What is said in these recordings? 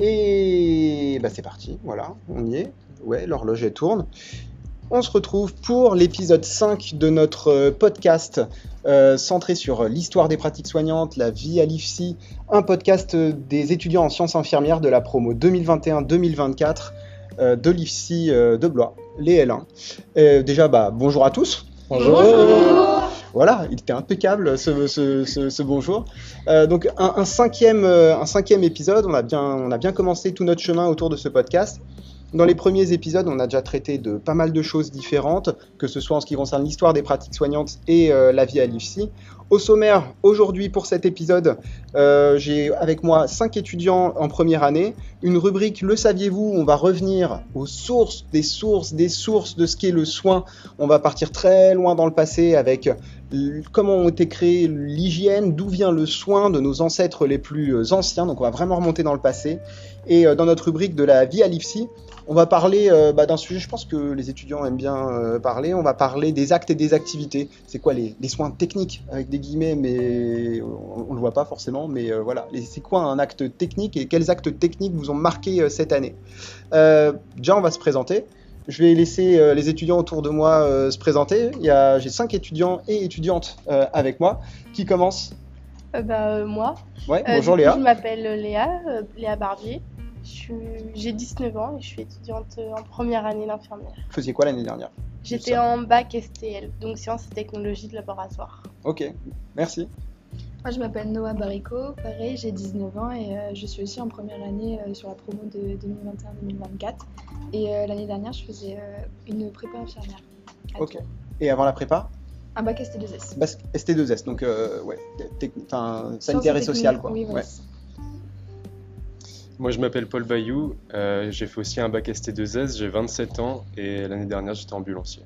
Et bah, c'est parti, voilà, on y est. Ouais, l'horloge elle tourne. On se retrouve pour l'épisode 5 de notre euh, podcast euh, centré sur l'histoire des pratiques soignantes, la vie à l'IFSI, un podcast euh, des étudiants en sciences infirmières de la promo 2021-2024 euh, de l'IFSI euh, de Blois, les L1. Euh, déjà, bah, bonjour à tous. Voilà, il était impeccable ce, bonjour. Euh, donc un, cinquième, euh, un cinquième épisode, on a, bien, on a bien commencé tout notre chemin autour de ce podcast. Dans les premiers épisodes, on a déjà traité de pas mal de choses différentes, que ce soit en ce qui concerne l'histoire des pratiques soignantes et euh, la vie à l'IFSI. Au sommaire, aujourd'hui pour cet épisode, j'ai avec moi cinq étudiants en première année. Une rubrique Le saviez-vous On va revenir aux sources des sources des sources de ce qu'est le soin. On va partir très loin dans le passé avec comment ont été créées l'hygiène, d'où vient le soin de nos ancêtres les plus euh, anciens. Donc on va vraiment remonter dans le passé. Et euh, dans notre rubrique de la vie à l'IFSI, on va parler euh, bah, d'un sujet, je pense que les étudiants aiment bien parler. On va parler des actes et des activités. C'est quoi les, soins techniques avec des guillemets, mais on, on le voit pas forcément. Mais voilà, c'est quoi un acte technique et quels actes techniques vous ont marqué cette année? Déjà, on va se présenter. Je vais laisser euh, les étudiants autour de moi euh, se présenter. J'ai cinq étudiants et étudiantes euh, avec moi. Qui commence? Bah, moi. Ouais, bonjour coup, Léa. Je m'appelle Léa, Léa Barbier. J'ai 19 ans et je suis étudiante en première année d'infirmière. Vous faisiez quoi l'année dernière? J'étais en bac STL, donc sciences et technologies de laboratoire. Ok, merci. Moi, je m'appelle Noah Barico, pareil, j'ai 19 ans et euh, je suis aussi en première année euh, sur la promo de 2021-2024. Et euh, l'année dernière, je faisais euh, une prépa infirmière. Ok. Tours. Et avant la prépa? Un bac ST2S. Bas- ST2S, donc euh, ouais, sanitaire et social quoi. Oui, voilà. Ouais. Moi, je m'appelle Paul Bayou. euh, j'ai fait aussi un bac ST2S. J'ai 27 ans et l'année dernière, j'étais ambulancier.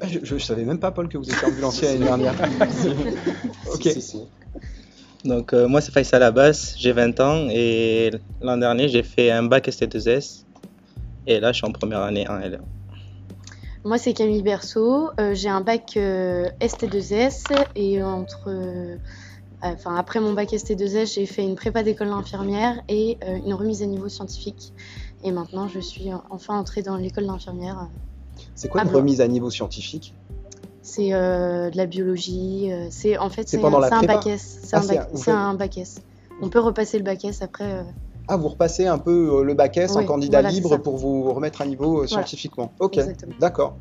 Ah, Je, je, je savais même pas Paul que vous étiez ambulancier l'année dernière. ok. Si, si, si. Donc euh, moi c'est Faisal Abbas, j'ai 20 ans et l'an dernier j'ai fait un bac ST2S et là je suis en première année en L1. Moi, c'est Camille Berceau. euh, j'ai un bac euh, ST2S et entre, euh, enfin, après mon bac ST2S, j'ai fait une prépa d'école d'infirmière et euh, une remise à niveau scientifique. Et maintenant, je suis enfin entrée dans l'école d'infirmière. C'est quoi Ah une bon. remise à niveau scientifique C'est euh, de la biologie. euh, c'est en fait C'est un, un bac S. C'est Ah, un, bac- S. On peut repasser le bac S après. euh, Ah, vous repassez un peu le bac S en candidat voilà, libre pour vous remettre à niveau Voilà. scientifiquement. Ok, d'accord.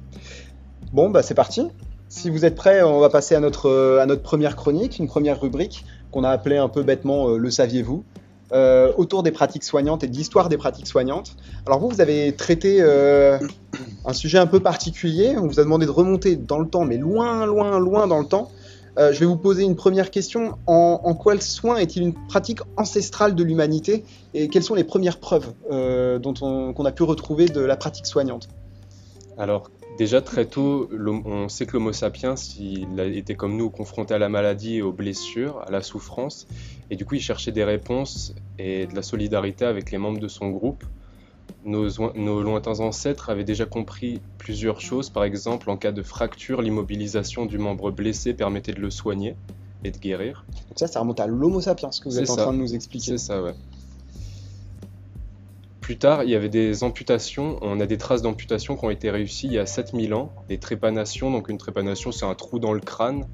Bon, bah c'est parti. Si vous êtes prêts, on va passer à notre, à notre première chronique, une première rubrique qu'on a appelée un peu bêtement euh, Le saviez-vous euh, autour des pratiques soignantes et de l'histoire des pratiques soignantes. Alors vous, vous avez traité euh, un sujet un peu particulier. On vous a demandé de remonter dans le temps, mais loin, loin, loin dans le temps. Euh, je vais vous poser une première question. En, quoi le soin est-il une pratique ancestrale de l'humanité Et quelles sont les premières preuves qu'on a pu retrouver de la pratique soignante? Alors, déjà très tôt, on sait que l'Homo sapiens, il a été comme nous confronté à la maladie et aux blessures, à la souffrance. Et du coup, il cherchait des réponses et de la solidarité avec les membres de son groupe. Nos, oin- nos lointains ancêtres avaient déjà compris plusieurs choses. Par exemple, en cas de fracture, l'immobilisation du membre blessé permettait de le soigner et de guérir. Donc ça, ça remonte à l'Homo sapiens que vous êtes en train de nous expliquer. C'est ça, ouais. Plus tard, il y avait des amputations. On a des traces d'amputation qui ont été réussies il y a 7000 ans. Des trépanations. Donc, une trépanation, c'est un trou dans le crâne.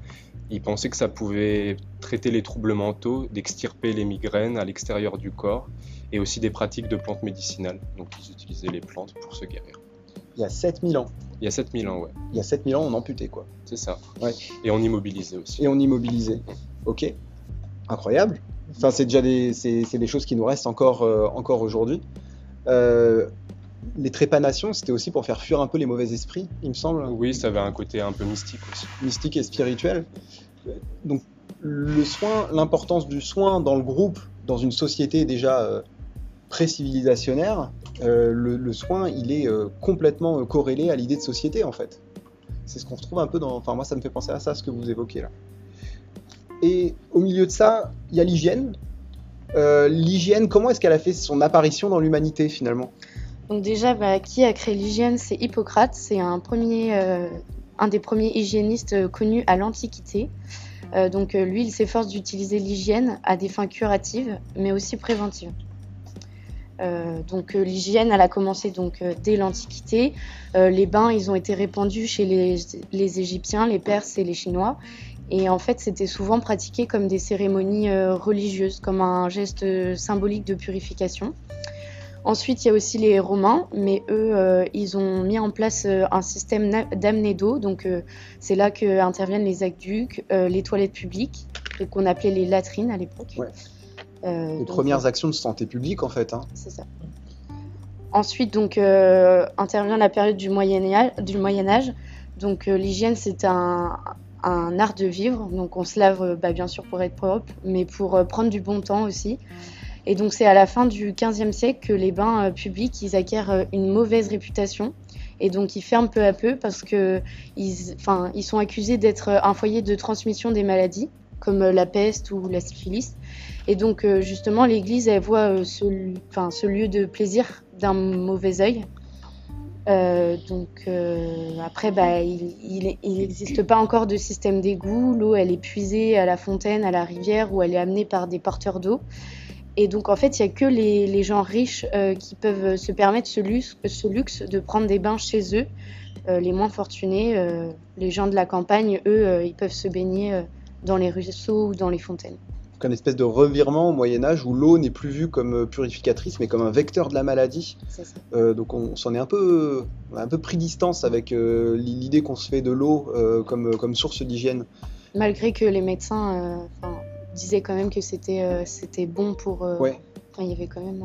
Ils pensaient que ça pouvait traiter les troubles mentaux, d'extirper les migraines à l'extérieur du corps, et aussi des pratiques de plantes médicinales. Donc, ils utilisaient les plantes pour se guérir. Il y a 7000 ans. Il y a 7000 ans, ouais, Il y a 7000 ans, on amputait quoi. c'est ça. Ouais. Et on immobilisait aussi. Et on immobilisait. Ok. Incroyable. Enfin, c'est déjà des, c'est, c'est des choses qui nous restent encore, euh, encore aujourd'hui. Euh, les trépanations, c'était aussi pour faire fuir un peu les mauvais esprits, il me semble, Oui, ça avait un côté un peu mystique aussi. mystique et spirituel. Donc, le soin, l'importance du soin dans le groupe, dans une société déjà euh, pré-civilisationnaire, euh, le, le soin, il est euh, complètement corrélé à l'idée de société, en fait. C'est ce qu'on retrouve un peu dans. Enfin, moi, ça me fait penser à ça, ce que vous évoquez là. Et au milieu de ça, il y a l'hygiène. Euh, l'hygiène, comment est-ce qu'elle a fait son apparition dans l'humanité finalement? Donc déjà, bah, qui a créé l'hygiène? C'est Hippocrate. C'est un, euh, des premiers hygiénistes euh, connus à l'Antiquité. Donc lui, il s'efforce d'utiliser l'hygiène à des fins curatives, mais aussi préventives. Donc l'hygiène, a commencé donc dès l'Antiquité. Les bains, ils ont été répandus chez les Égyptiens, les Perses et les Chinois. Et en fait, c'était souvent pratiqué comme des cérémonies euh, religieuses, comme un geste euh, symbolique de purification. Ensuite, il y a aussi les Romains, mais eux, euh, ils ont mis en place euh, un système d'amener d'eau. Donc, euh, c'est là que interviennent les aqueducs, les toilettes publiques, qu'on appelait les latrines à l'époque. Ouais. Les donc, premières actions de santé publique, en fait. hein. c'est ça. Ensuite, donc, intervient la période du Moyen Âge. Du Moyen Âge. Donc, l'hygiène, c'est un, un art de vivre. Donc, on se lave, euh, bah, bien sûr, pour être propre, mais pour euh, prendre du bon temps aussi. Et donc, c'est à la fin du XVe siècle que les bains euh, publics, ils acquièrent une mauvaise réputation. Et donc, ils ferment peu à peu parce que ils, enfin, ils sont accusés d'être un foyer de transmission des maladies, comme la peste ou la syphilis. Et donc, justement, l'Église, elle voit ce, ce lieu de plaisir d'un mauvais œil. Euh, donc, euh, après, bah, il n'existe pas encore de système d'égout. L'eau, elle est puisée à la fontaine, à la rivière, ou elle est amenée par des porteurs d'eau. Et donc, en fait, il n'y a que les, gens riches euh, qui peuvent se permettre ce luxe, de prendre des bains chez eux. Les moins fortunés, les gens de la campagne, eux, ils peuvent se baigner dans les ruisseaux ou dans les fontaines. Donc, un espèce de revirement au Moyen-Âge où l'eau n'est plus vue comme euh, purificatrice, mais comme un vecteur de la maladie. Ça. Euh, donc, on s'en est un peu, on a un peu pris distance avec euh, l'idée qu'on se fait de l'eau euh, comme, comme source d'hygiène. Malgré que les médecins disaient quand même que c'était c'était bon pour. Ouais. il y avait quand même.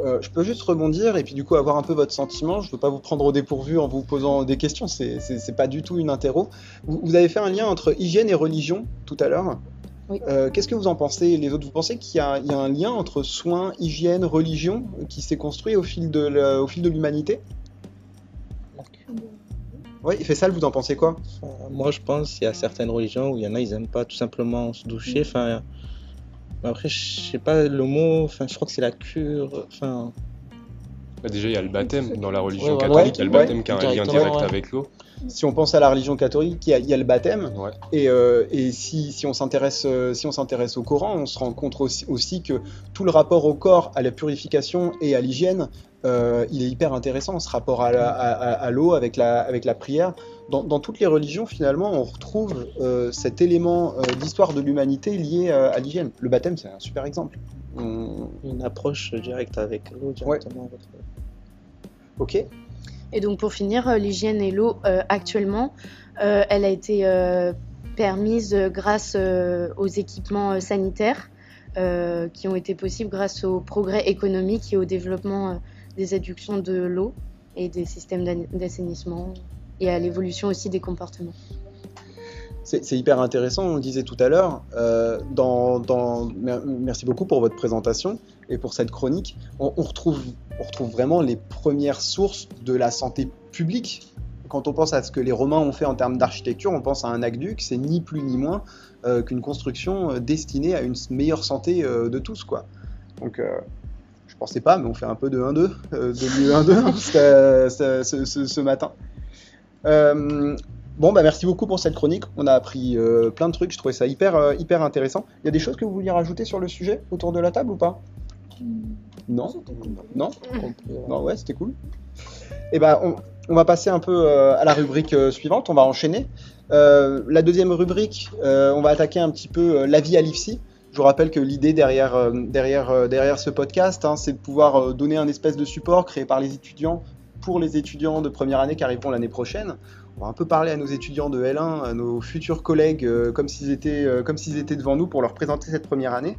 euh, je peux juste rebondir et puis du coup avoir un peu votre sentiment. Je ne veux pas vous prendre au dépourvu en vous posant des questions, c'est pas du tout une interro. Vous, vous avez fait un lien entre hygiène et religion tout à l'heure. Oui. Euh, Qu'est-ce que vous en pensez les autres? Vous pensez qu'il y, a il y a un lien entre soins, hygiène, religion euh, qui s'est construit au fil de l'humanité? Oui, il fait ça, vous en pensez quoi? Enfin, moi, je pense qu'il y a certaines religions où il y en a, ils aiment pas tout simplement se doucher. Enfin, mais après, je sais pas le mot. Enfin, je crois que c'est la cure. Enfin, Bah, déjà, il y a le baptême dans la religion Ouais, catholique. Il y a le Ouais, baptême qui a un lien direct ouais. avec l'eau. Si on pense à la religion catholique, il y a, il y a le baptême. Ouais. Et, euh, et si, si on s'intéresse euh, si on s'intéresse au Coran, on se rend compte aussi, aussi que tout le rapport au corps, à la purification et à l'hygiène, euh, il est hyper intéressant, ce rapport à la- à- à- à l'eau avec la, avec la prière. Dans, dans toutes les religions, finalement, on retrouve euh, cet élément euh, d'histoire de l'humanité lié euh, à l'hygiène. Le baptême, c'est un super exemple. On- une approche directe avec l'eau directement. Ok Et donc pour finir, euh, l'hygiène et l'eau euh, actuellement, euh, elle a été permise grâce aux équipements sanitaires qui ont été possibles grâce au progrès économique et au développement des adductions de l'eau et des systèmes d'assainissement et à l'évolution aussi des comportements. C'est hyper intéressant, on le disait tout à l'heure. dans, dans- mer- merci beaucoup pour votre présentation et pour cette chronique. On, on retrouve, on retrouve vraiment les premières sources de la santé publique. Quand on pense à ce que les Romains ont fait en termes d'architecture, on pense à un aqueduc, c'est ni plus ni moins euh, qu'une construction euh, destinée à une meilleure santé euh, de tous. Quoi. Donc, je pensais pas, mais on fait un peu de 1-2, euh, de mieux 1-2 hein, ce, matin. Bon, bah merci beaucoup pour cette chronique. On a appris plein de trucs. Je trouvais ça hyper, hyper intéressant. Il y a des choses que vous vouliez rajouter sur le sujet autour de la table ou pas? Non Non Non, ouais, c'était cool. Et ben, on, on va passer un peu euh, à la rubrique euh, suivante. On va enchaîner. Euh, la deuxième rubrique, on va attaquer un petit peu la vie à l'IFSI. Je vous rappelle que l'idée derrière, derrière, derrière ce podcast, hein, c'est de pouvoir donner un espèce de support créé par les étudiants pour les étudiants de première année qui arriveront l'année prochaine. On va un peu parler à nos étudiants de L1, à nos futurs collègues, euh, comme s'ils étaient, euh, comme s'ils étaient devant nous pour leur présenter cette première année.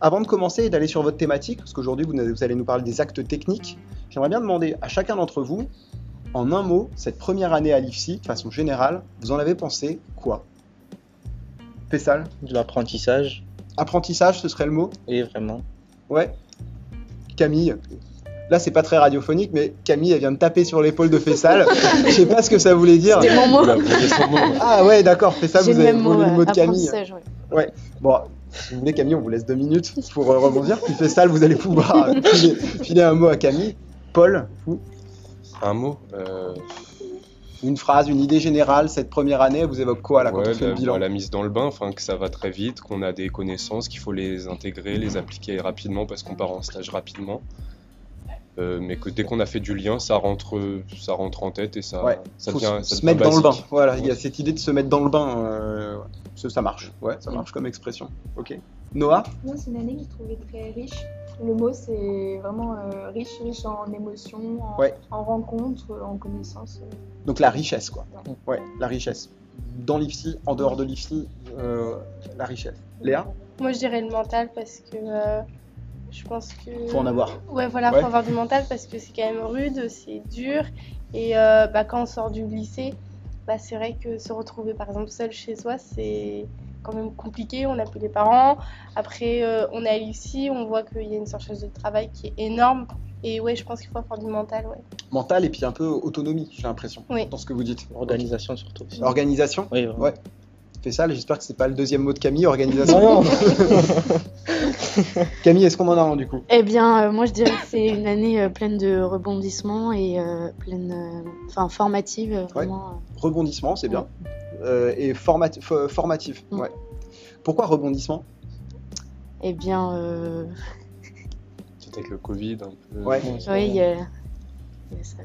Avant de commencer et d'aller sur votre thématique, parce qu'aujourd'hui vous, allez nous parler des actes techniques, j'aimerais bien demander à chacun d'entre vous, en un mot, cette première année à l'IFSI, de façon générale, vous en avez pensé quoi? Fessal De l'apprentissage, Apprentissage, ce serait le mot? Et vraiment. Ouais. Camille Là, c'est pas très radiophonique, mais Camille, elle vient de taper sur l'épaule de Fessal. Je sais pas ce que ça voulait dire. C'était mon mot. Ah ouais, d'accord, Fessal, vous le avez même mot, le mot de Camille. apprentissage, ouais. Bon, si vous voulez, Camille, on vous laisse deux minutes pour euh, rebondir. Puis Fessal, vous allez pouvoir euh, filer, filer un mot à Camille. Paul, vous? Un mot euh, Une phrase, une idée générale, cette première année, vous évoque quoi là quand Ouais, on fait la, le bilan? la mise dans le bain, enfin que ça va très vite, qu'on a des connaissances, qu'il faut les intégrer, les appliquer rapidement parce qu'on part en stage rapidement. Euh, mais que dès qu'on a fait du lien, ça rentre, ça rentre en tête et ça, Ouais, ça faut devient, se, ça se mettre dans le bain. Voilà, il y a cette idée de se mettre dans le bain. euh, ça, ça marche. Ouais, ça marche comme expression. Ok. Noah Moi, c'est une année que j'ai trouvée très riche. Le mot, c'est vraiment euh, riche, riche en émotions, en, Ouais. en rencontres, en connaissances. Donc la richesse, quoi. Ouais, la richesse. Dans l'IFSI, en dehors de l'IFSI, euh, la richesse. Léa Moi, je dirais le mental parce que euh, je pense que. Faut en avoir. Ouais, voilà, Ouais. faut avoir du mental parce que c'est quand même rude, c'est dur. Et euh, bah, quand on sort du lycée, bah, c'est vrai que se retrouver par exemple seul chez soi, c'est quand même compliqué. On n'a plus les parents. Après, euh, on est à l'IFSI, on voit qu'il y a une surcharge de travail qui est énorme. Et ouais, je pense qu'il faut avoir du mental, ouais. Mental et puis un peu autonomie, j'ai l'impression, Oui. dans ce que vous dites. Organisation surtout. aussi. Organisation Oui, vraiment. Ouais. J'espère que c'est pas le deuxième mot de Camille, organisation. Non, non. Camille, est-ce qu'on en a un du coup? Eh bien, euh, moi je dirais que c'est une année euh, pleine de rebondissements et euh, pleine, euh, enfin formative, euh, vraiment. Rebondissement, c'est bien. Euh, et formati- fo- formatif. Mm. Ouais. Pourquoi rebondissement? Eh bien, euh, Peut-être avec le Covid un peu. Ouais. oui, ça.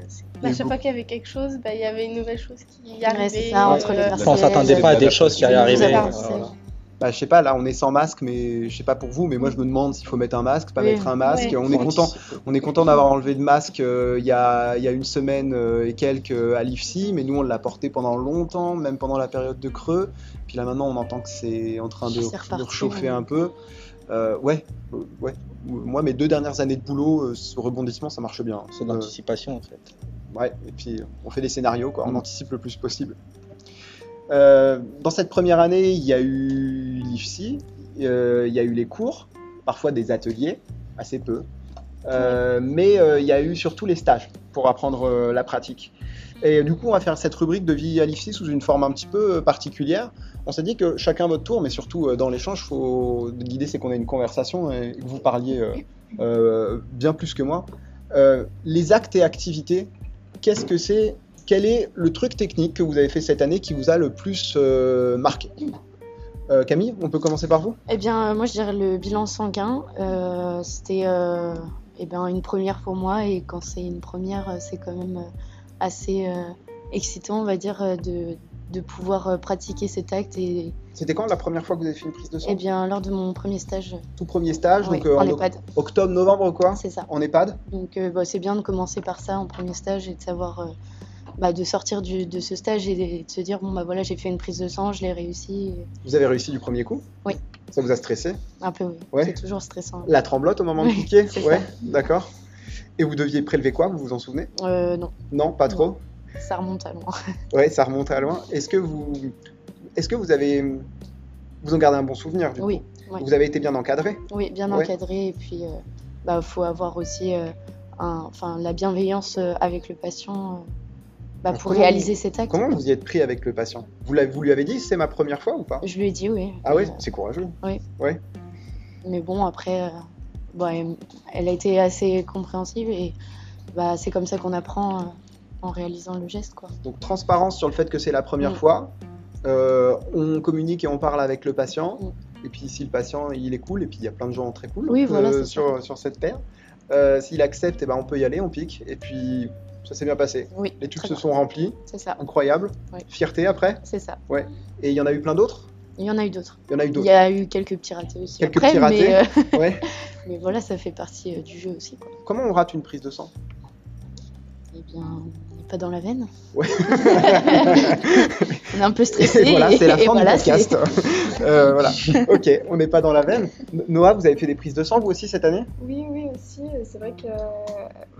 Bah, à chaque fois qu'il y avait quelque chose, bah, il y avait une nouvelle chose qui Ouais, arrivait. c'est ça, entre les euh. On s'attendait pas à des choses qui allaient Nous arriver. Bah, je sais pas, là on est sans masque, mais je sais pas pour vous, mais moi je me demande s'il faut mettre un masque, pas Oui. mettre un masque. Ouais. On est content, on est content d'avoir enlevé le masque euh, il y, a, il y a une semaine euh, et quelques euh, à l'IFSI, mais nous on l'a porté pendant longtemps, même pendant la période de creux. Puis là maintenant on entend que c'est en train de, reparti, rechauffer ouais. un peu. Euh, ouais, euh, ouais. Moi mes deux dernières années de boulot, euh, ce rebondissement ça marche bien. C'est Euh, l'anticipation en fait. Ouais, et puis on fait des scénarios, quoi. on Mm. anticipe le plus possible. Euh, dans cette première année, il y a eu l'IFSI, euh, il y a eu les cours, parfois des ateliers, assez peu. Euh, mais euh, il y a eu surtout les stages pour apprendre la pratique. Et du coup, on va faire cette rubrique de vie à l'IFSI sous une forme un petit peu euh, particulière. On s'est dit que chacun votre tour, mais surtout euh, dans l'échange, l'idée c'est qu'on ait une conversation et que vous parliez euh, bien plus que moi. Les actes et activités, qu'est-ce que c'est? Quel est le truc technique que vous avez fait cette année qui vous a le plus marqué? Camille, on peut commencer par vous Eh bien, moi je dirais le bilan sanguin. C'était eh ben, une première pour moi et quand c'est une première, c'est quand même assez euh, excitant, on va dire, euh, de, de pouvoir euh, pratiquer cet acte. Et C'était quand la première fois que vous avez fait une prise de sang? Eh bien, lors de mon premier stage, Tout premier stage, oui, donc en en octobre, novembre quoi? C'est ça. En EHPAD? Donc euh, bah, c'est bien de commencer par ça en premier stage et de savoir, euh, bah, de sortir du- de ce stage et de, se dire bon bah voilà j'ai fait une prise de sang, je l'ai réussi. et Vous avez réussi du premier coup? Oui. Ça vous a stressé? Un peu oui, Ouais. c'est toujours stressant. La tremblote au moment de Oui, piquer? Ouais, d'accord. Et vous deviez prélever quoi Vous vous en souvenez? Euh, non, Non, pas trop? Ça remonte à loin. Ouais, ça remonte à loin. Est-ce que vous, est-ce que vous avez, vous en gardez un bon souvenir du coup? Oui, ouais. Vous avez été bien encadré? Oui, bien Ouais. encadré et puis euh, bah faut avoir aussi euh, un, la bienveillance euh, avec le patient bah, pour comment réaliser cet acte. Comment vous y êtes pris avec le patient? Vous, lui avez dit c'est ma première fois ou pas? Je lui ai dit oui. Ah ouais, euh, c'est courageux. mais bon après, elle, a été assez compréhensive et bah c'est comme ça qu'on apprend euh, en réalisant le geste quoi. Donc transparence sur le fait que c'est la première Mm. fois. Euh, on communique et on parle avec le patient. Mm. Et puis si le patient il est cool, et puis il y a plein de gens très cool Oui, euh, voilà, sur, sur cette paire. S'il accepte, eh ben, on peut y aller, on pique. Et puis ça s'est bien passé. Oui, Les tubes se bien. sont remplis, c'est ça, incroyable. Fierté après. c'est ça. Et il y en a eu plein d'autres? Il y en a eu d'autres. Il y en a eu Il d'autres. y a eu quelques petits ratés aussi. Quelques après, petits ratés. Mais, euh, Ouais. mais voilà, ça fait partie euh, du jeu aussi quoi. Comment on rate une prise de sang? Eh bien, on n'est pas dans la veine. Ouais. on est un peu stressé. Et voilà, c'est la et fin voilà, du podcast. Euh, voilà. Ok, on n'est pas dans la veine. No- Noah, vous avez fait des prises de sang vous aussi cette année? Oui, oui, aussi. C'est vrai que euh,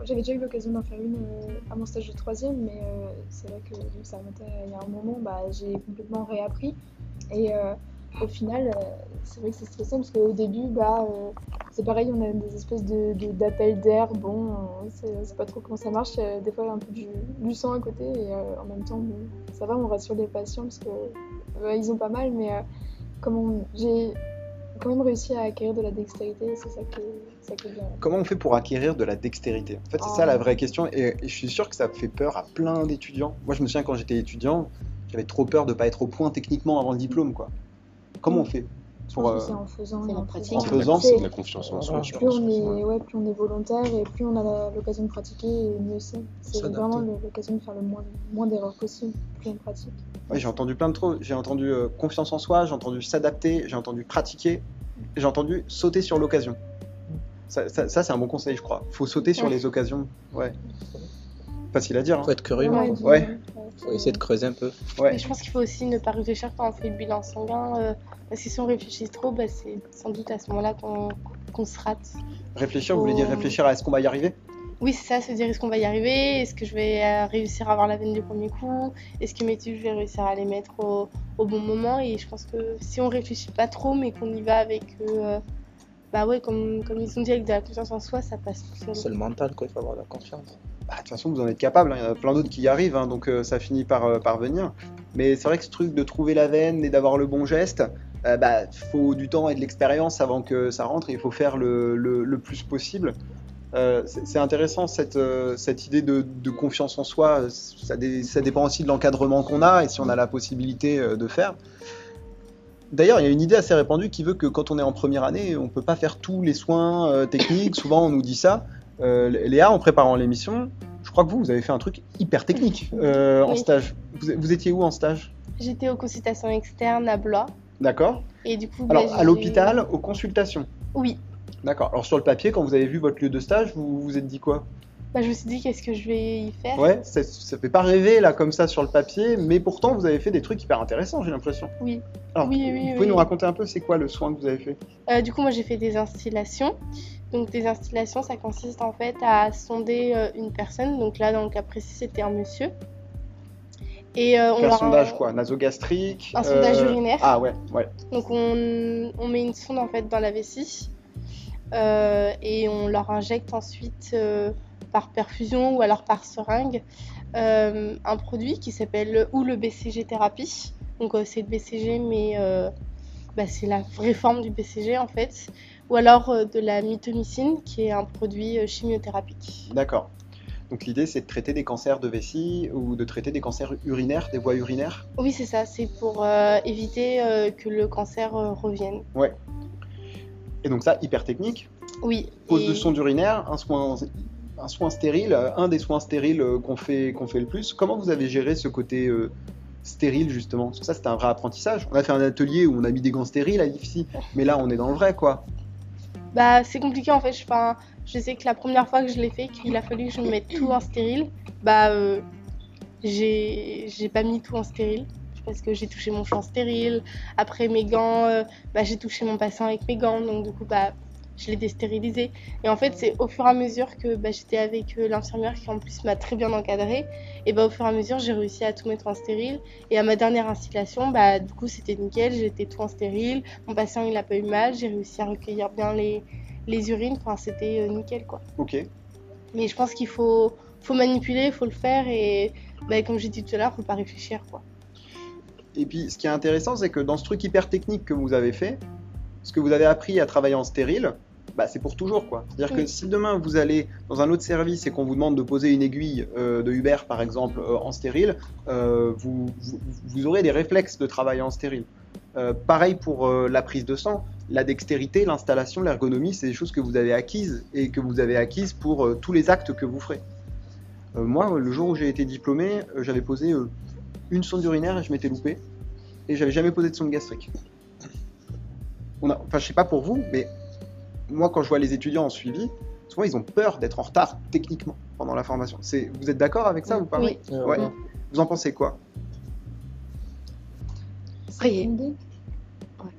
j'avais déjà eu l'occasion d'en faire une euh, à mon stage de troisième, mais euh, c'est vrai que vu que ça remontait il y a un moment, bah, j'ai complètement réappris. Et euh, au final, euh, c'est vrai que c'est stressant parce qu'au début, bah, euh, c'est pareil, on a des espèces de, de- d'appels d'air. Bon, euh, c'est c'est pas trop comment ça marche. Des fois, il y a un peu du, du sang à côté et en même temps, bon, ça va, on rassure les patients parce que euh, ils ont pas mal, mais comme on- j'ai quand même réussi à acquérir de la dextérité, c'est ça qui est, ça qui est bien. Comment on fait pour acquérir de la dextérité? En fait, c'est Oh. ça la vraie question. Et, et je suis sûr que ça fait peur à plein d'étudiants. Moi, je me souviens quand j'étais étudiant, j'avais trop peur de pas être au point techniquement avant le diplôme, quoi. Comment on fait pour, que euh, c'est en faisant c'est et la en pratique. en faisant. c'est C'est- de la confiance en soi. Plus on, est, ouais, plus on est volontaire et plus on a l'occasion de pratiquer, et mieux c'est. C'est S'adapter. vraiment l'occasion de faire le moins, moins d'erreurs possible, plus on pratique. Ouais, j'ai entendu plein de trop. J'ai entendu euh, confiance en soi, j'ai entendu s'adapter, j'ai entendu pratiquer, j'ai entendu sauter sur l'occasion. Ça, ça- ça, c'est un bon conseil, je crois. Faut sauter sur Ouais. les occasions. Ouais. Facile à dire. hein. Faut être curieux, Ouais, Ouais. Faut essayer de creuser un peu. Ouais. Mais je pense qu'il faut aussi ne pas réfléchir quand on fait le bilan sanguin, euh, parce que si on réfléchit trop, bah, c'est sans doute à ce moment-là qu'on se rate. Réfléchir, vous voulez dire réfléchir à est-ce qu'on va y arriver? Oui, c'est ça, se dire est-ce qu'on va y arriver? Est-ce que je vais euh, réussir à avoir la veine du premier coup? Est-ce que mes tubes, je vais réussir à les mettre au, au bon moment? Et je pense que si on réfléchit pas trop, mais qu'on y va avec, euh, bah ouais, comme, comme ils ont dit, avec de la confiance en soi, ça passe tout seul. C'est le mental, quoi, il faut avoir la confiance. Bah, De toute façon, vous en êtes capable. hein. Il y en a plein d'autres qui y arrivent, hein, donc euh, ça finit par, euh, venir. Mais c'est vrai que ce truc de trouver la veine et d'avoir le bon geste, euh, bah, faut du temps et de l'expérience avant que ça rentre. Il faut faire le, le- plus possible. Euh, c'est intéressant cette, cette idée de, confiance en soi. Ça, dé- ça dépend aussi de l'encadrement qu'on a et si on a la possibilité de faire. D'ailleurs, il y a une idée assez répandue qui veut que quand on est en première année, on ne peut pas faire tous les soins techniques. Souvent, on nous dit ça. Euh, Léa, en préparant l'émission, je crois que vous, vous avez fait un truc hyper technique euh, en stage. Vous, vous étiez où en stage? J'étais aux consultations externes à Blois. D'accord Et du coup, bah, Alors, à l'hôpital, aux consultations? Oui. D'accord. Alors, sur le papier, quand vous avez vu votre lieu de stage, vous vous êtes dit quoi? Bah, je me suis dit, qu'est-ce que je vais y faire? Ouais, ça, ça fait pas rêver là comme ça sur le papier, mais pourtant vous avez fait des trucs hyper intéressants, j'ai l'impression. Oui. Alors, Oui, oui, vous oui, pouvez nous raconter un peu c'est quoi le soin que vous avez fait? Euh, du coup, moi, j'ai fait des instillations. Donc, des instillations, ça consiste en fait à sonder euh, une personne. Donc là, dans le cas précis, c'était un monsieur. Et euh, on leur sondage quoi Nasogastrique Un sondage euh, urinaire. Ah ouais, ouais. Donc on, on met une sonde en fait dans la vessie et on leur injecte ensuite par perfusion ou alors par seringue euh, un produit qui s'appelle ou le BCG thérapie. Donc euh, c'est le BCG mais euh, bah, c'est la vraie forme du BCG en fait. Ou alors de la mitomycine qui est un produit chimiothérapique. D'accord. Donc l'idée c'est de traiter des cancers de vessie ou de traiter des cancers urinaires, des voies urinaires? Oui c'est ça, c'est pour euh, éviter euh, que le cancer euh, revienne. Et donc ça, hyper technique? Oui. Pose et- de sonde urinaire, un soin, un soin stérile, un des soins stériles euh, qu'on fait, qu'on fait le plus. Comment vous avez géré ce côté euh, stérile justement? Parce que ça c'était un vrai apprentissage. On a fait un atelier où on a mis des gants stériles à l'IFSI, mais là on est dans le vrai quoi. Bah, c'est compliqué en fait. Je, sais que la première fois que je l'ai fait, qu'il a fallu que je mette tout en stérile, bah, euh, j'ai j'ai pas mis tout en stérile. Parce que j'ai touché mon champ stérile. Après mes gants, bah, j'ai touché mon patient avec mes gants. Donc, du coup, bah, je l'ai destérilisé. Et en fait, c'est au fur et à mesure que bah, j'étais avec euh, l'infirmière qui en plus m'a très bien encadré. Et bah, au fur et à mesure, j'ai réussi à tout mettre en stérile. Et à ma dernière installation, bah, du coup, c'était nickel. J'étais tout en stérile. Mon patient, il a pas eu mal. J'ai réussi à recueillir bien les, les urines. Enfin, c'était euh, nickel, quoi. Ok. Mais je pense qu'il faut, faut manipuler, il faut le faire. Et bah, comme j'ai dit tout à l'heure, faut pas réfléchir, quoi. Et puis, ce qui est intéressant, c'est que dans ce truc hyper technique que vous avez fait, ce que vous avez appris à travailler en stérile, bah, c'est pour toujours, quoi. C'est-à-dire que si demain vous allez dans un autre service et qu'on vous demande de poser une aiguille euh, de Uber, par exemple, euh, en stérile, euh, vous, vous, vous aurez des réflexes de travailler en stérile. Pareil pour la prise de sang, la dextérité, l'installation, l'ergonomie, c'est des choses que vous avez acquises et que vous avez acquises pour tous les actes que vous ferez. Moi, le jour où j'ai été diplômé, j'avais posé une sonde urinaire et je m'étais loupé. Et j'avais jamais posé de sonde gastrique. On a, enfin, je sais pas pour vous, mais moi, quand je vois les étudiants en suivi, souvent ils ont peur d'être en retard techniquement pendant la formation. C'est, vous êtes d'accord avec ça ou pas? Oui. Euh, Ouais. ouais. Vous en pensez quoi? C'est Oui. fondé. Ouais.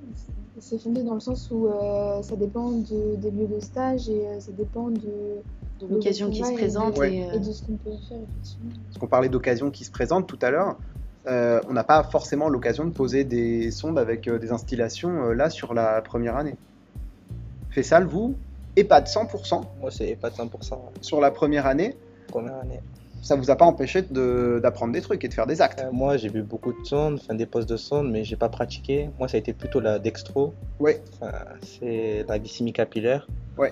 C'est fondé dans le sens où euh, ça dépend de- des lieux de stage et euh, ça dépend de, de l'occasion qui se présente et, euh, et de ce qu'on peut faire effectivement. Parce qu'on parlait d'occasions qui se présentent tout à l'heure. Euh, on n'a pas forcément l'occasion de poser des sondes avec euh, des installations euh, là sur la première année. Fessal, vous, EHPAD 100% Moi, c'est pas de 100% sur la première année. première année. ça vous a pas empêché de- d'apprendre des trucs et de faire des actes. Moi, j'ai vu beaucoup de sondes, enfin des postes de sonde, mais j'ai pas pratiqué. Moi, ça a été plutôt la dextro. Ouais. C'est la glycémie capillaire. Ouais.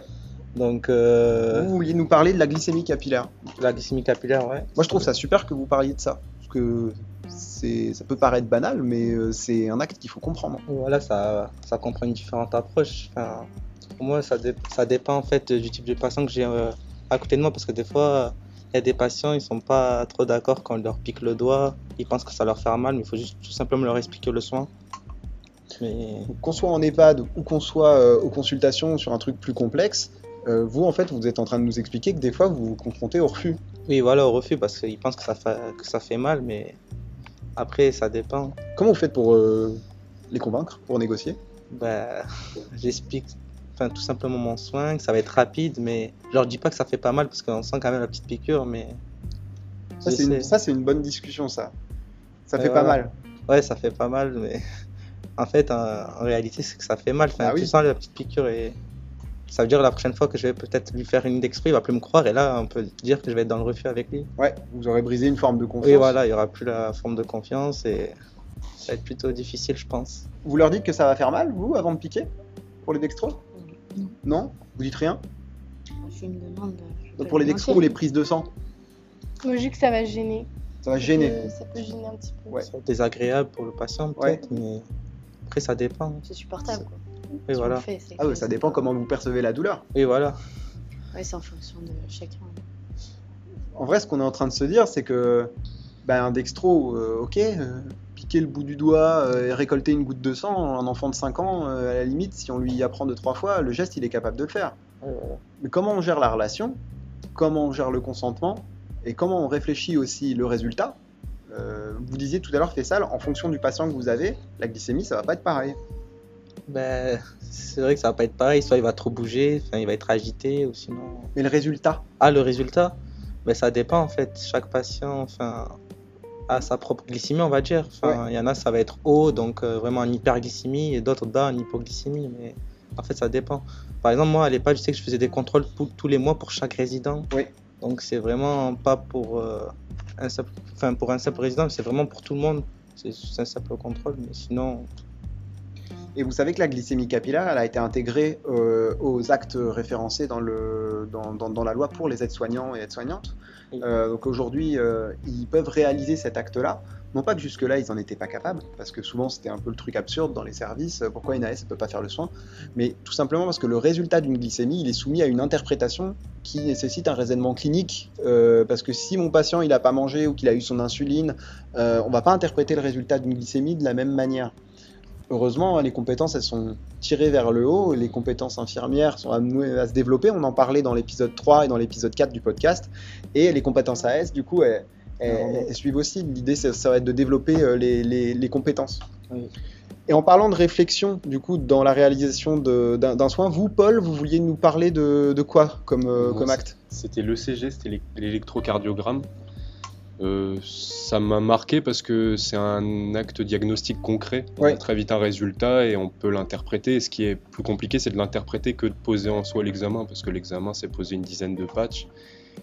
Donc, euh, Vous vouliez nous parler de la glycémie capillaire? la glycémie capillaire, ouais. Moi, je trouve ça super que vous parliez de ça. Parce que ça peut paraître banal, mais euh, c'est un acte qu'il faut comprendre. Voilà, ça, ça comprend une différente approche. Enfin, pour moi, ça, dé- ça dépend en fait du type de patient que j'ai euh, à côté de moi, parce que des fois, il y a des patients, ils sont pas trop d'accord quand on leur pique le doigt, ils pensent que ça leur fait mal, mais il faut juste tout simplement leur expliquer le soin. Mais Qu'on soit en EHPAD ou qu'on soit euh, aux consultations sur un truc plus complexe, euh, vous, en fait, vous êtes en train de nous expliquer que des fois, vous vous confrontez au refus. oui, voilà, au refus, parce qu'ils pensent que ça, fait, que ça fait mal, mais après, ça dépend. Comment vous faites pour euh, les convaincre, pour négocier? Bah, j'explique enfin, tout simplement mon soin, que ça va être rapide, mais je leur dis pas que ça fait pas mal, parce qu'on sent quand même la petite piqûre, mais. Ça, c'est une, ça, bonne discussion, ça. Ça fait pas voilà. mal. Ouais, ça fait pas mal, mais en fait, en, en réalité, c'est que ça fait mal. Enfin, Ah oui. Tu sens la petite piqûre et ça veut dire la prochaine fois que je vais peut-être lui faire une dextro, il va plus me croire et là, on peut dire que je vais être dans le refus avec lui. Ouais, vous aurez brisé une forme de confiance. Oui, voilà, il y aura plus la forme de confiance et ça va être plutôt difficile, je pense. Vous leur dites que ça va faire mal, vous, avant de piquer Pour les dextros? Non. Non? Vous dites rien? Je me demande. Donc Pour les le dextros ou les prises de sang? Moi, je dis que ça va gêner. Ça va gêner. Euh, ça peut gêner un petit peu. Ouais. C'est désagréable pour le patient, peut-être, mais après, ça dépend. C'est supportable. Quoi. On voilà. fait, Ah ouais, ça dépend comment vous percevez la douleur. Oui, voilà. Ouais, c'est en fonction de chacun. En vrai, ce qu'on est en train de se dire, c'est que ben, un dextro, euh, ok, euh, piquer le bout du doigt euh, et récolter une goutte de sang, un enfant de 5 ans, euh, à la limite, si on lui apprend deux, trois fois, le geste, il est capable de le faire. Mais comment on gère la relation Comment on gère le consentement Et comment on réfléchit aussi le résultat Euh, Vous disiez tout à l'heure, Fessal, en fonction du patient que vous avez, la glycémie, ça va pas être pareil. Ben, c'est vrai que ça va pas être pareil, soit il va trop bouger, enfin, il va être agité, ou sinon. Mais le résultat, Ah, le résultat ben, Ça dépend en fait. Chaque patient enfin, a sa propre glycémie, on va dire. Enfin, Il y en a, ça va être haut, donc euh, vraiment en hyperglycémie, et d'autres bas en hypoglycémie. Mais en fait, ça dépend. Par exemple, moi à l'EHPAD, je sais que je faisais des contrôles tous les mois pour chaque résident. Oui. Donc c'est vraiment pas pour, euh, un simple... enfin, pour un simple résident, c'est vraiment pour tout le monde. C'est un simple contrôle, mais sinon. Et vous savez que la glycémie capillaire, elle a été intégrée euh, aux actes référencés dans, le, dans, dans- dans la loi pour les aides-soignants et aides-soignantes. Euh, donc aujourd'hui, euh, ils peuvent réaliser cet acte-là. Non pas que jusque-là, ils n'en étaient pas capables, parce que souvent c'était un peu le truc absurde dans les services. Pourquoi une AS ne peut pas faire le soin? Mais tout simplement parce que le résultat d'une glycémie, il est soumis à une interprétation qui nécessite un raisonnement clinique. Euh, parce que si mon patient il n'a pas mangé ou qu'il a eu son insuline, on va pas interpréter le résultat d'une glycémie de la même manière. Heureusement, les compétences, elles sont tirées vers le haut. Les compétences infirmières sont amenées à se développer. On en parlait dans l'épisode 3 et dans l'épisode 4 du podcast. Et les compétences AS, du coup, elles, elles- elles suivent aussi. L'idée, ça, ça va être de développer euh, les, les- les compétences. Oui. Et en parlant de réflexion, du coup, dans la réalisation de- d'un d'un soin, vous, Paul, vous vouliez nous parler de, de quoi comme, euh, comme acte? C'était l'ECG, c'était l'é- l'électrocardiogramme. Euh, ça m'a marqué parce que c'est un acte diagnostic concret. On Ouais. a très vite un résultat et on peut l'interpréter. Et ce qui est plus compliqué, c'est de l'interpréter que de poser en soi l'examen, parce que l'examen, c'est poser une dizaine de patchs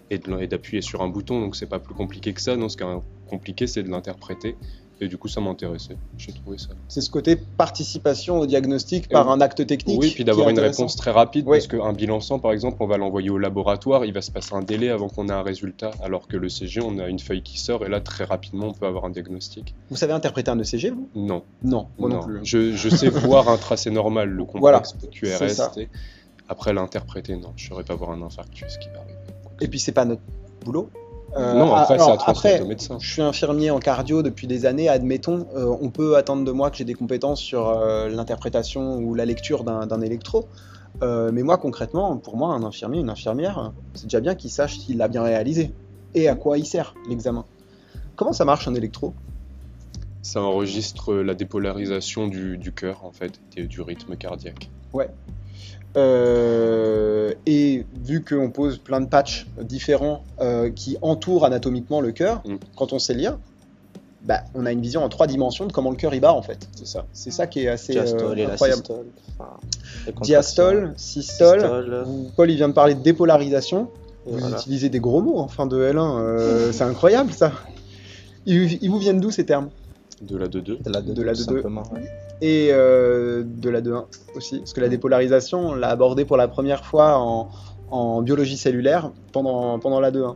et d'appuyer sur un bouton, donc c'est pas plus compliqué que ça. Non, ce qui est compliqué, c'est de l'interpréter. Et du coup, ça m'intéressait. J'ai trouvé ça. C'est ce côté participation au diagnostic par oui. un acte technique. Oui, puis d'avoir une réponse très rapide, Oui. parce qu'un bilan sang, par exemple, on va l'envoyer au laboratoire, il va se passer un délai avant qu'on ait un résultat, alors que le CG, on a une feuille qui sort, et là, très rapidement, on peut avoir un diagnostic. Vous savez interpréter un ECG, vous? Non, Non, moi non, non. plus. Je, je sais voir un tracé normal, le Voilà, complexe c'est ça. QRS. Après, l'interpréter, non, je ne saurais pas voir un infarctus qui va arriver. Et puis c'est pas notre boulot. Euh, non, après, alors, c'est à transmettre après, au médecin. Je suis infirmier en cardio depuis des années, admettons, euh, on peut attendre de moi que j'ai des compétences sur euh, l'interprétation ou la lecture d'un électro. Euh, mais moi, concrètement, pour moi, un infirmier, une infirmière, c'est déjà bien qu'il sache s'il l'a bien réalisé et à quoi il sert l'examen. Comment ça marche un électro? Ça enregistre la dépolarisation du, du cœur, en fait, et du rythme cardiaque. Euh, et vu qu'on pose plein de patchs différents euh, qui entourent anatomiquement le cœur, Mm. quand on sait lire, bah, on a une vision en trois dimensions de comment le cœur y bat en fait. C'est ça. C'est ça qui est assez euh, Diastole et la incroyable. systole. enfin, les Diastole, systole. Systole. Paul il vient de parler de dépolarisation. Et Vous voilà. utilisez des gros mots en fin de L1, euh, c'est incroyable ça. Ils, ils vous viennent d'où ces termes? De la 2-2. De la 2 De la 2-2. Et euh, de la 2-1 aussi, parce que la dépolarisation, on l'a abordé pour la première fois en, en biologie cellulaire pendant, pendant la 2-1. Vous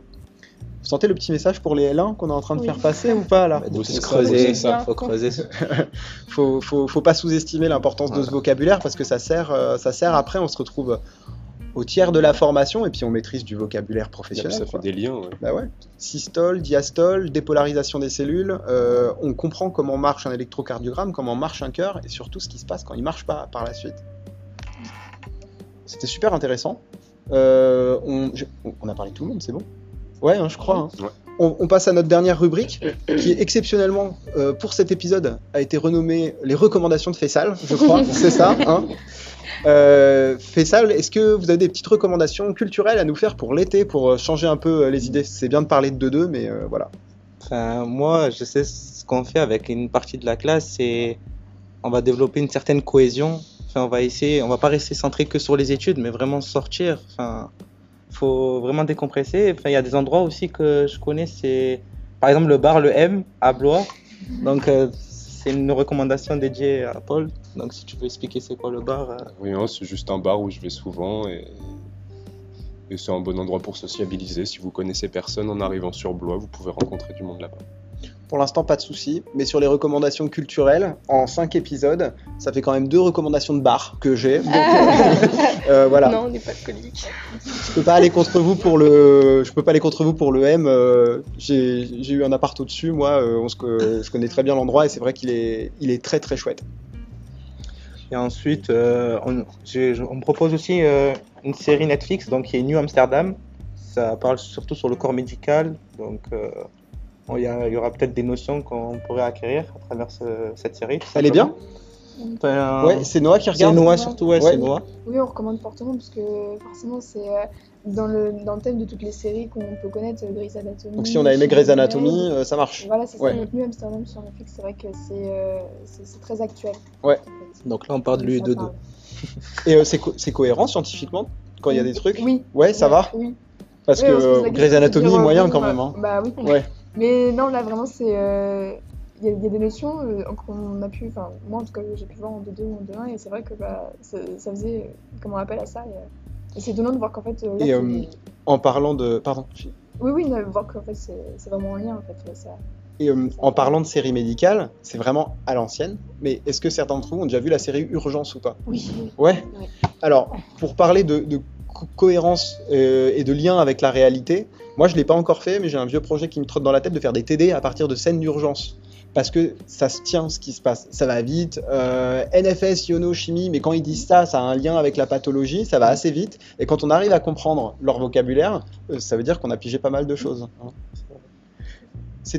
sentez le petit message pour les L1 qu'on est en train de Oui. faire passer ou pas là Bah, Faut faut se creuser, ça. Faut creuser. ça. faut, faut, faut pas sous-estimer l'importance de ce vocabulaire parce que ça sert, euh, ça sert après, on se retrouve au tiers de la formation et puis on maîtrise du vocabulaire professionnel. Ça fait quoi. des liens. ouais. Bah ouais. Systole, diastole, dépolarisation des cellules, euh, on comprend comment marche un électrocardiogramme, comment marche un cœur et surtout ce qui se passe quand il marche pas par la suite. C'était super intéressant. Euh, on, je- on a parlé de tout le monde, c'est bon? Ouais, hein, je crois. hein. Ouais. On, on passe à notre dernière rubrique qui exceptionnellement euh, pour cet épisode a été renommée les recommandations de Fessal, je crois. c'est ça. Hein euh, Fessal, est-ce que vous avez des petites recommandations culturelles à nous faire pour l'été, pour euh, changer un peu euh, les idées? C'est bien de parler de 2-2, mais euh, voilà. Enfin, moi, je sais ce qu'on fait avec une partie de la classe, c'est on va développer une certaine cohésion. Enfin, on va essayer, on va pas rester centré que sur les études, mais vraiment sortir. Enfin, faut vraiment décompresser. Enfin, il y a des endroits aussi que je connais, c'est par exemple le bar Le M à Blois. Donc, euh, c'est une recommandation dédiée à Paul. Donc, si tu veux expliquer c'est quoi le bar. euh, Oui, hein, c'est juste un bar où je vais souvent et, et c'est un bon endroit pour sociabiliser. Si vous connaissez personne en arrivant sur Blois, vous pouvez rencontrer du monde là-bas. Pour l'instant, pas de souci. Mais sur les recommandations culturelles, en 5 épisodes, ça fait quand même deux recommandations de bar que j'ai. Donc, euh, voilà. Non, on n'est pas alcoolique. Je peux pas aller contre vous pour le, je peux pas aller contre vous pour le M. euh, j'ai j'ai eu un appart au-dessus, moi. euh, on se co- je connais très bien l'endroit et c'est vrai qu'il est, il est très très chouette. Et ensuite, euh, on, me propose aussi euh, une série Netflix donc, qui est New Amsterdam. Ça parle surtout sur le corps médical. Donc, euh, bon, il y, a- il y aura peut-être des notions qu'on pourrait acquérir à travers ce- cette série. Elle est bien Ouais, c'est Noah qui c'est regarde. Noah surtout, ouais, Ouais. c'est Noah. Oui, on recommande fortement parce que forcément, c'est euh, dans, le, dans le thème de toutes les séries qu'on peut connaître, euh, Grey's Anatomy. Donc si on a aimé Grey's Anatomy, euh, ça marche. Voilà, c'est Ouais. ça. Donc, New Amsterdam sur Netflix, c'est vrai que c'est euh, c'est- c'est très actuel. Ouais. en fait. Donc là, on parle de Ça l'UE22. parle. Et euh, c'est co- c'est cohérent scientifiquement quand il y a des trucs. Oui. Ouais, ça va. Oui. Parce Oui, que Grey's de Anatomy, moyen quand bah- même. hein. Bah oui. Ouais. Mais non, là vraiment, c'est. euh, Il y, a- il y a des notions euh, qu'on a pu. Enfin, moi en tout cas, j'ai pu voir en 2-2 ou en 2-1, et c'est vrai que bah, ça, ça faisait. euh, Comment on appelle à ça Et, euh, et c'est étonnant de voir qu'en fait. euh, là, Et, euh, En parlant de, pardon. Oui, oui, de voir qu'en fait, c'est c'est vraiment en lien en fait. là, ça... Et euh, en parlant de série médicale, c'est vraiment à l'ancienne. Mais est-ce que certains d'entre vous ont déjà vu la série Urgence ou pas? Oui. Ouais? Ouais. Alors, pour parler de, de co- cohérence euh, et de lien avec la réalité, moi je l'ai pas encore fait, mais j'ai un vieux projet qui me trotte dans la tête de faire des TD à partir de scènes d'urgence. Parce que ça se tient ce qui se passe, ça va vite. Euh, NFS, Yono, chimie, mais quand ils disent ça, ça a un lien avec la pathologie, ça va assez vite. Et quand on arrive à comprendre leur vocabulaire, euh, ça veut dire qu'on a pigé pas mal de choses. hein.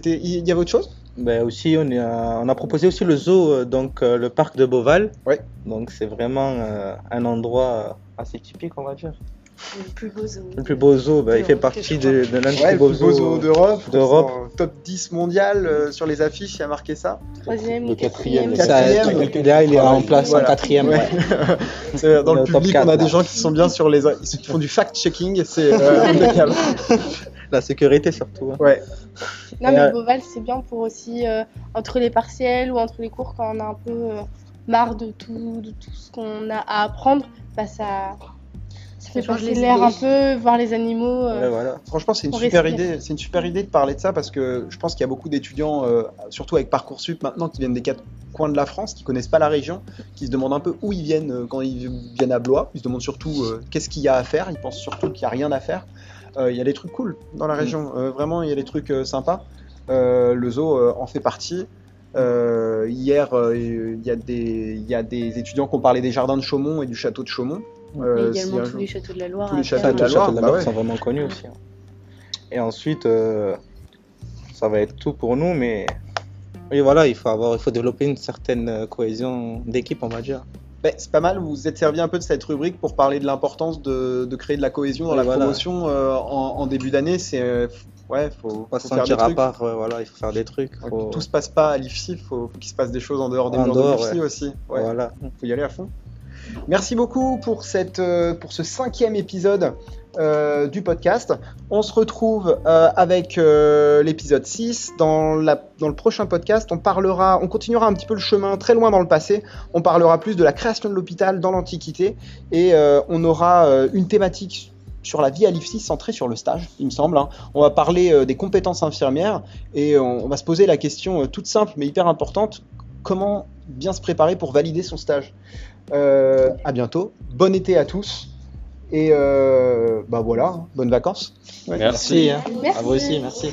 Il y avait autre chose? Ben aussi, on a, on a proposé aussi le zoo, euh, donc euh, le parc de Beauval. Ouais. Donc c'est vraiment euh, un endroit euh, assez typique, on va dire. Le plus beau zoo. Le plus beau zoo, ben, il fait partie de, de l'un des Ouais, plus le beaux zoos. d'Europe. euh, Top 10 mondial euh, sur les affiches, il y a marqué ça. Troisième, Le quatrième, quatrième. le quatrième. Là, il est en place voilà. en quatrième. Ouais. ouais. Dans le top public, 4, on a là. des gens qui sont bien sur les. Ils font du fact-checking, c'est euh, impeccable. La sécurité surtout. hein. Ouais. Non, mais euh, Beauval, c'est bien pour aussi, euh, entre les partiels ou entre les cours, quand on a un peu euh, marre de tout, de tout ce qu'on a à apprendre, bah ça, ça fait change passer les l'air un peu, voir les animaux. euh, Ouais, voilà. Franchement, c'est une super idée. C'est une super idée de parler de ça parce que je pense qu'il y a beaucoup d'étudiants, euh, surtout avec parcoursup maintenant, qui viennent des quatre coins de la France, qui connaissent pas la région, qui se demandent un peu où ils viennent quand ils viennent à Blois. Ils se demandent surtout euh, qu'est-ce qu'il y a à faire. Ils pensent surtout qu'il y a rien à faire. Euh, Il y a des trucs cool dans la région. Euh, vraiment, il y a des trucs euh, sympas. Euh, le zoo euh, en fait partie. Euh, hier, euh, il y, a des- il y a des étudiants qui ont parlé des jardins de Chaumont et du château de Chaumont. Et Euh, également si tous les châteaux de la Loire. tous les châteaux de la les Loire, châteaux de la bah Loire ouais. sont vraiment connus aussi. hein. Et ensuite, euh, ça va être tout pour nous, mais oui, voilà, il faut avoir, il faut développer une certaine euh, cohésion d'équipe, on va dire. Ben, c'est pas mal, vous vous êtes servi un peu de cette rubrique pour parler de l'importance de, de créer de la cohésion dans la voilà. promotion euh, en, en début d'année. C'est euh, ouais, faut, pas faut se faire des sentir à part, ouais, voilà, il faut faire des trucs. Faut- Tout se passe pas à l'IFSI, faut, faut qu'il se passe des choses en dehors des En murs dehors, de l'IFSI ouais. aussi. Ouais, Voilà. faut y aller à fond. Merci beaucoup pour, cette, euh, pour ce cinquième épisode euh, du podcast. On se retrouve euh, avec l'épisode 6. Dans, le prochain podcast, on parlera, on continuera un petit peu le chemin très loin dans le passé. On parlera plus de la création de l'hôpital dans l'Antiquité et on aura une thématique sur la vie à l'IFSI centrée sur le stage, il me semble. hein. On va parler des compétences infirmières et on, on va se poser la question toute simple mais hyper importante comment bien se préparer pour valider son stage? Euh, à bientôt, bon été à tous et euh, bah voilà, hein. bonnes vacances. Ouais. Merci. hein. Merci. À vous aussi, merci.